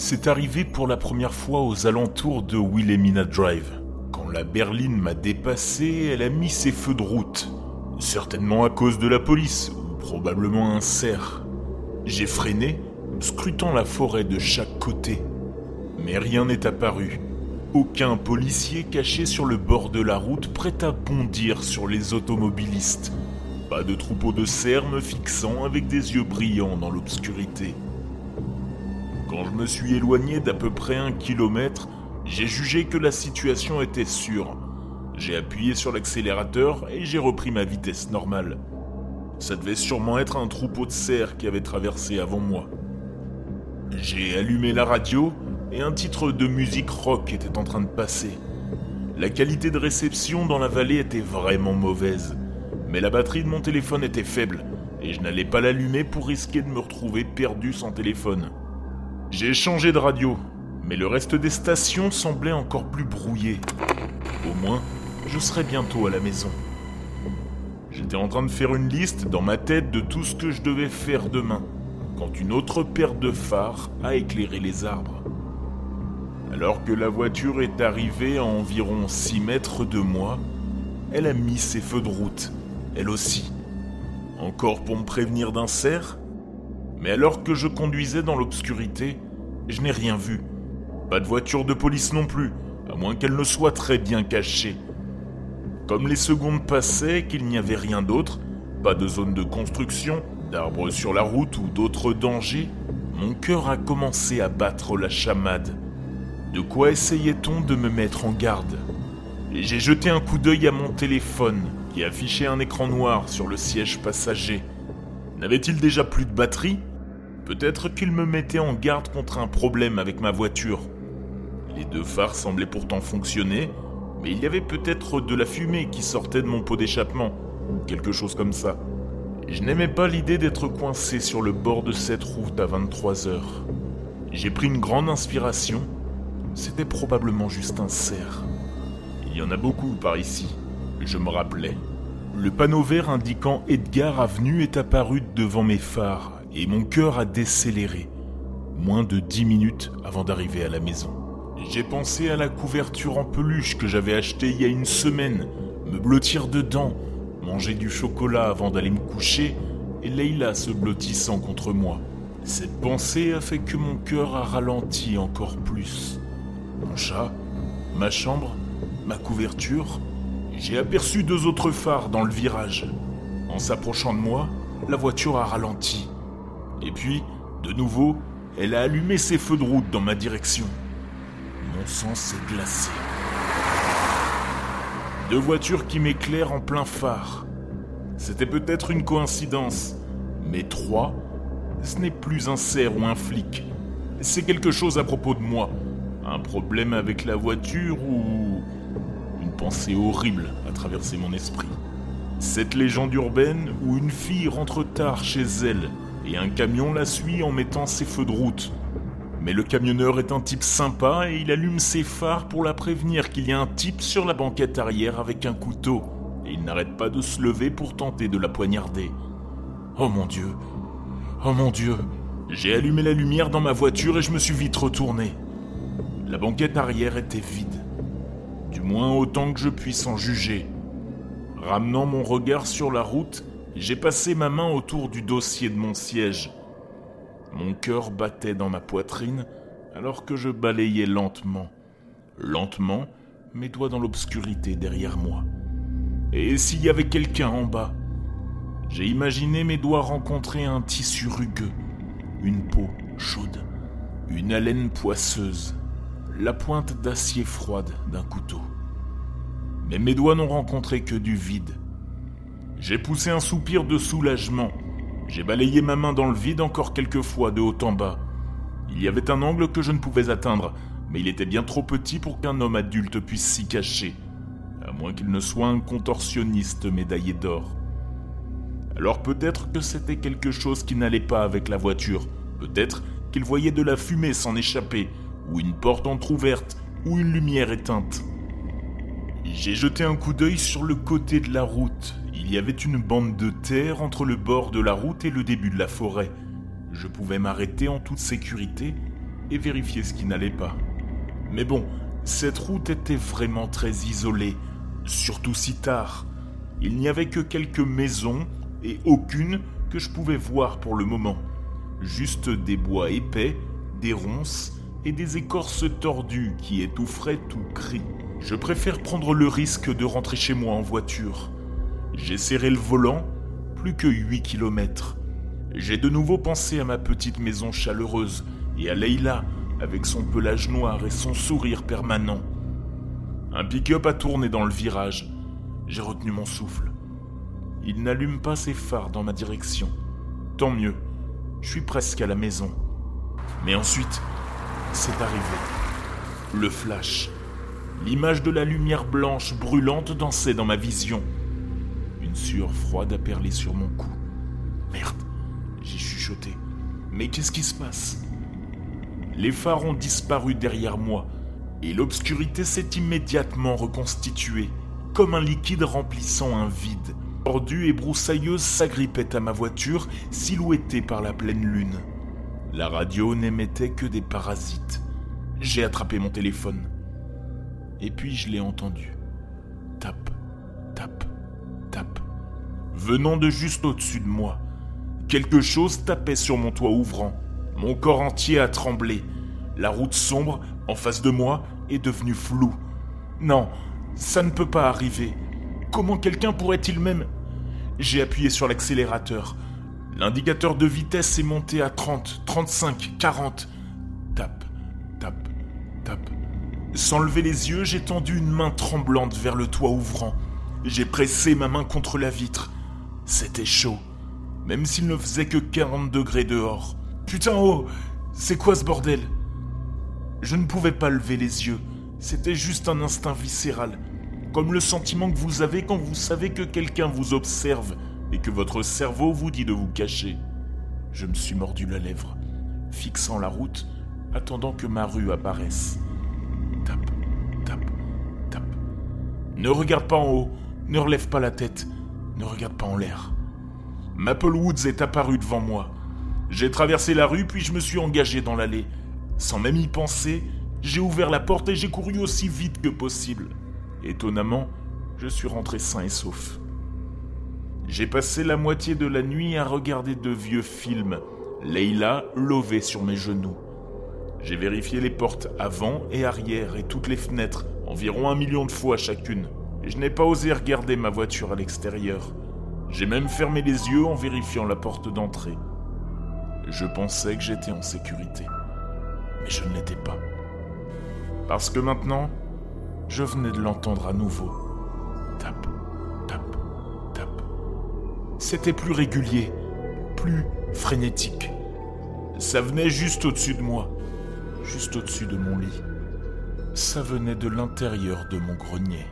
C'est arrivé pour la première fois aux alentours de Wilhelmina Drive. Quand la berline m'a dépassé, elle a mis ses feux de route. Certainement à cause de la police, ou probablement un cerf. J'ai freiné, scrutant la forêt de chaque côté. Mais rien n'est apparu. Aucun policier caché sur le bord de la route prêt à bondir sur les automobilistes. Pas de troupeau de cerfs me fixant avec des yeux brillants dans l'obscurité. Quand je me suis éloigné d'à peu près un kilomètre, j'ai jugé que la situation était sûre. J'ai appuyé sur l'accélérateur et j'ai repris ma vitesse normale. Ça devait sûrement être un troupeau de cerfs qui avait traversé avant moi. J'ai allumé la radio et un titre de musique rock était en train de passer. La qualité de réception dans la vallée était vraiment mauvaise, mais la batterie de mon téléphone était faible et je n'allais pas l'allumer pour risquer de me retrouver perdu sans téléphone. J'ai changé de radio, mais le reste des stations semblait encore plus brouillé. Au moins, je serais bientôt à la maison. J'étais en train de faire une liste dans ma tête de tout ce que je devais faire demain, quand une autre paire de phares a éclairé les arbres. Alors que la voiture est arrivée à environ 6 mètres de moi, elle a mis ses feux de route, elle aussi. Encore pour me prévenir d'un cerf Mais alors que je conduisais dans l'obscurité, je n'ai rien vu. Pas de voiture de police non plus, à moins qu'elle ne soit très bien cachée. Comme les secondes passaient, qu'il n'y avait rien d'autre, pas de zone de construction, d'arbres sur la route ou d'autres dangers, mon cœur a commencé à battre la chamade. De quoi essayait-on de me mettre en garde? J'ai jeté un coup d'œil à mon téléphone, qui affichait un écran noir sur le siège passager. N'avait-il déjà plus de batterie? Peut-être qu'il me mettait en garde contre un problème avec ma voiture. Les deux phares semblaient pourtant fonctionner, mais il y avait peut-être de la fumée qui sortait de mon pot d'échappement, ou quelque chose comme ça. Je n'aimais pas l'idée d'être coincé sur le bord de cette route à 23 heures. J'ai pris une grande inspiration c'était probablement juste un cerf. Il y en a beaucoup par ici, je me rappelais. Le panneau vert indiquant Edgar Avenue est apparu devant mes phares et mon cœur a décéléré. Moins de dix minutes avant d'arriver à la maison. J'ai pensé à la couverture en peluche que j'avais achetée il y a une semaine, me blottir dedans, manger du chocolat avant d'aller me coucher et Leila se blottissant contre moi. Cette pensée a fait que mon cœur a ralenti encore plus mon chat, ma chambre, ma couverture, j'ai aperçu deux autres phares dans le virage. En s'approchant de moi, la voiture a ralenti. Et puis, de nouveau, elle a allumé ses feux de route dans ma direction. Mon sang s'est glacé. Deux voitures qui m'éclairent en plein phare. C'était peut-être une coïncidence, mais trois, ce n'est plus un cerf ou un flic. C'est quelque chose à propos de moi, un problème avec la voiture ou une pensée horrible a traversé mon esprit. Cette légende urbaine où une fille rentre tard chez elle et un camion la suit en mettant ses feux de route. Mais le camionneur est un type sympa et il allume ses phares pour la prévenir qu'il y a un type sur la banquette arrière avec un couteau et il n'arrête pas de se lever pour tenter de la poignarder. Oh mon dieu, oh mon dieu, j'ai allumé la lumière dans ma voiture et je me suis vite retourné. La banquette arrière était vide, du moins autant que je puisse en juger. Ramenant mon regard sur la route, j'ai passé ma main autour du dossier de mon siège. Mon cœur battait dans ma poitrine alors que je balayais lentement, lentement, mes doigts dans l'obscurité derrière moi. Et s'il y avait quelqu'un en bas J'ai imaginé mes doigts rencontrer un tissu rugueux, une peau chaude, une haleine poisseuse, la pointe d'acier froide d'un couteau. Mais mes doigts n'ont rencontré que du vide. J'ai poussé un soupir de soulagement. J'ai balayé ma main dans le vide encore quelques fois de haut en bas. Il y avait un angle que je ne pouvais atteindre, mais il était bien trop petit pour qu'un homme adulte puisse s'y cacher, à moins qu'il ne soit un contorsionniste médaillé d'or. Alors peut-être que c'était quelque chose qui n'allait pas avec la voiture, peut-être qu'il voyait de la fumée s'en échapper, ou une porte entr'ouverte, ou une lumière éteinte. J'ai jeté un coup d'œil sur le côté de la route. Il y avait une bande de terre entre le bord de la route et le début de la forêt. Je pouvais m'arrêter en toute sécurité, et vérifier ce qui n'allait pas. Mais bon, cette route était vraiment très isolée, surtout si tard. Il n'y avait que quelques maisons et aucune que je pouvais voir pour le moment. Juste des bois épais, des ronces et des écorces tordues qui étoufferaient tout cri. Je préfère prendre le risque de rentrer chez moi en voiture. J'ai serré le volant, plus que 8 kilomètres. J'ai de nouveau pensé à ma petite maison chaleureuse et à Leila avec son pelage noir et son sourire permanent. Un pick-up a tourné dans le virage. J'ai retenu mon souffle. Il n'allume pas ses phares dans ma direction. Tant mieux, je suis presque à la maison. Mais ensuite, c'est arrivé. Le flash. L'image de la lumière blanche brûlante dansait dans ma vision. Une sueur froide a perlé sur mon cou. Merde, j'ai chuchoté. Mais qu'est-ce qui se passe? Les phares ont disparu derrière moi et l'obscurité s'est immédiatement reconstituée, comme un liquide remplissant un vide. Tordue et broussailleuse s'agrippait à ma voiture, silhouettée par la pleine lune. La radio n'émettait que des parasites. J'ai attrapé mon téléphone. Et puis je l'ai entendu. Tape. Venant de juste au-dessus de moi. Quelque chose tapait sur mon toit ouvrant. Mon corps entier a tremblé. La route sombre, en face de moi, est devenue floue. Non, ça ne peut pas arriver. Comment quelqu'un pourrait-il même... J'ai appuyé sur l'accélérateur. L'indicateur de vitesse est monté à 30, 35, 40. Tape, tape, tape. Sans lever les yeux, j'ai tendu une main tremblante vers le toit ouvrant. J'ai pressé ma main contre la vitre. C'était chaud, même s'il ne faisait que 40 degrés dehors. Putain, oh C'est quoi ce bordel? Je ne pouvais pas lever les yeux. C'était juste un instinct viscéral. Comme le sentiment que vous avez quand vous savez que quelqu'un vous observe et que votre cerveau vous dit de vous cacher. Je me suis mordu la lèvre, fixant la route, attendant que ma rue apparaisse. Tape, tape, tape. Ne regarde pas en haut, ne relève pas la tête, ne regarde pas en l'air. Maple Woods est apparu devant moi. J'ai traversé la rue puis je me suis engagé dans l'allée. Sans même y penser, j'ai ouvert la porte et j'ai couru aussi vite que possible. Étonnamment, je suis rentré sain et sauf. J'ai passé la moitié de la nuit à regarder de vieux films, Leila lovée sur mes genoux. J'ai vérifié les portes avant et arrière et toutes les fenêtres, environ un million de fois chacune. Je n'ai pas osé regarder ma voiture à l'extérieur. J'ai même fermé les yeux en vérifiant la porte d'entrée. Je pensais que j'étais en sécurité. Mais je ne l'étais pas. Parce que maintenant, je venais de l'entendre à nouveau. Tape, tape, tape. C'était plus régulier, plus frénétique. Ça venait juste au-dessus de moi, juste au-dessus de mon lit. Ça venait de l'intérieur de mon grenier.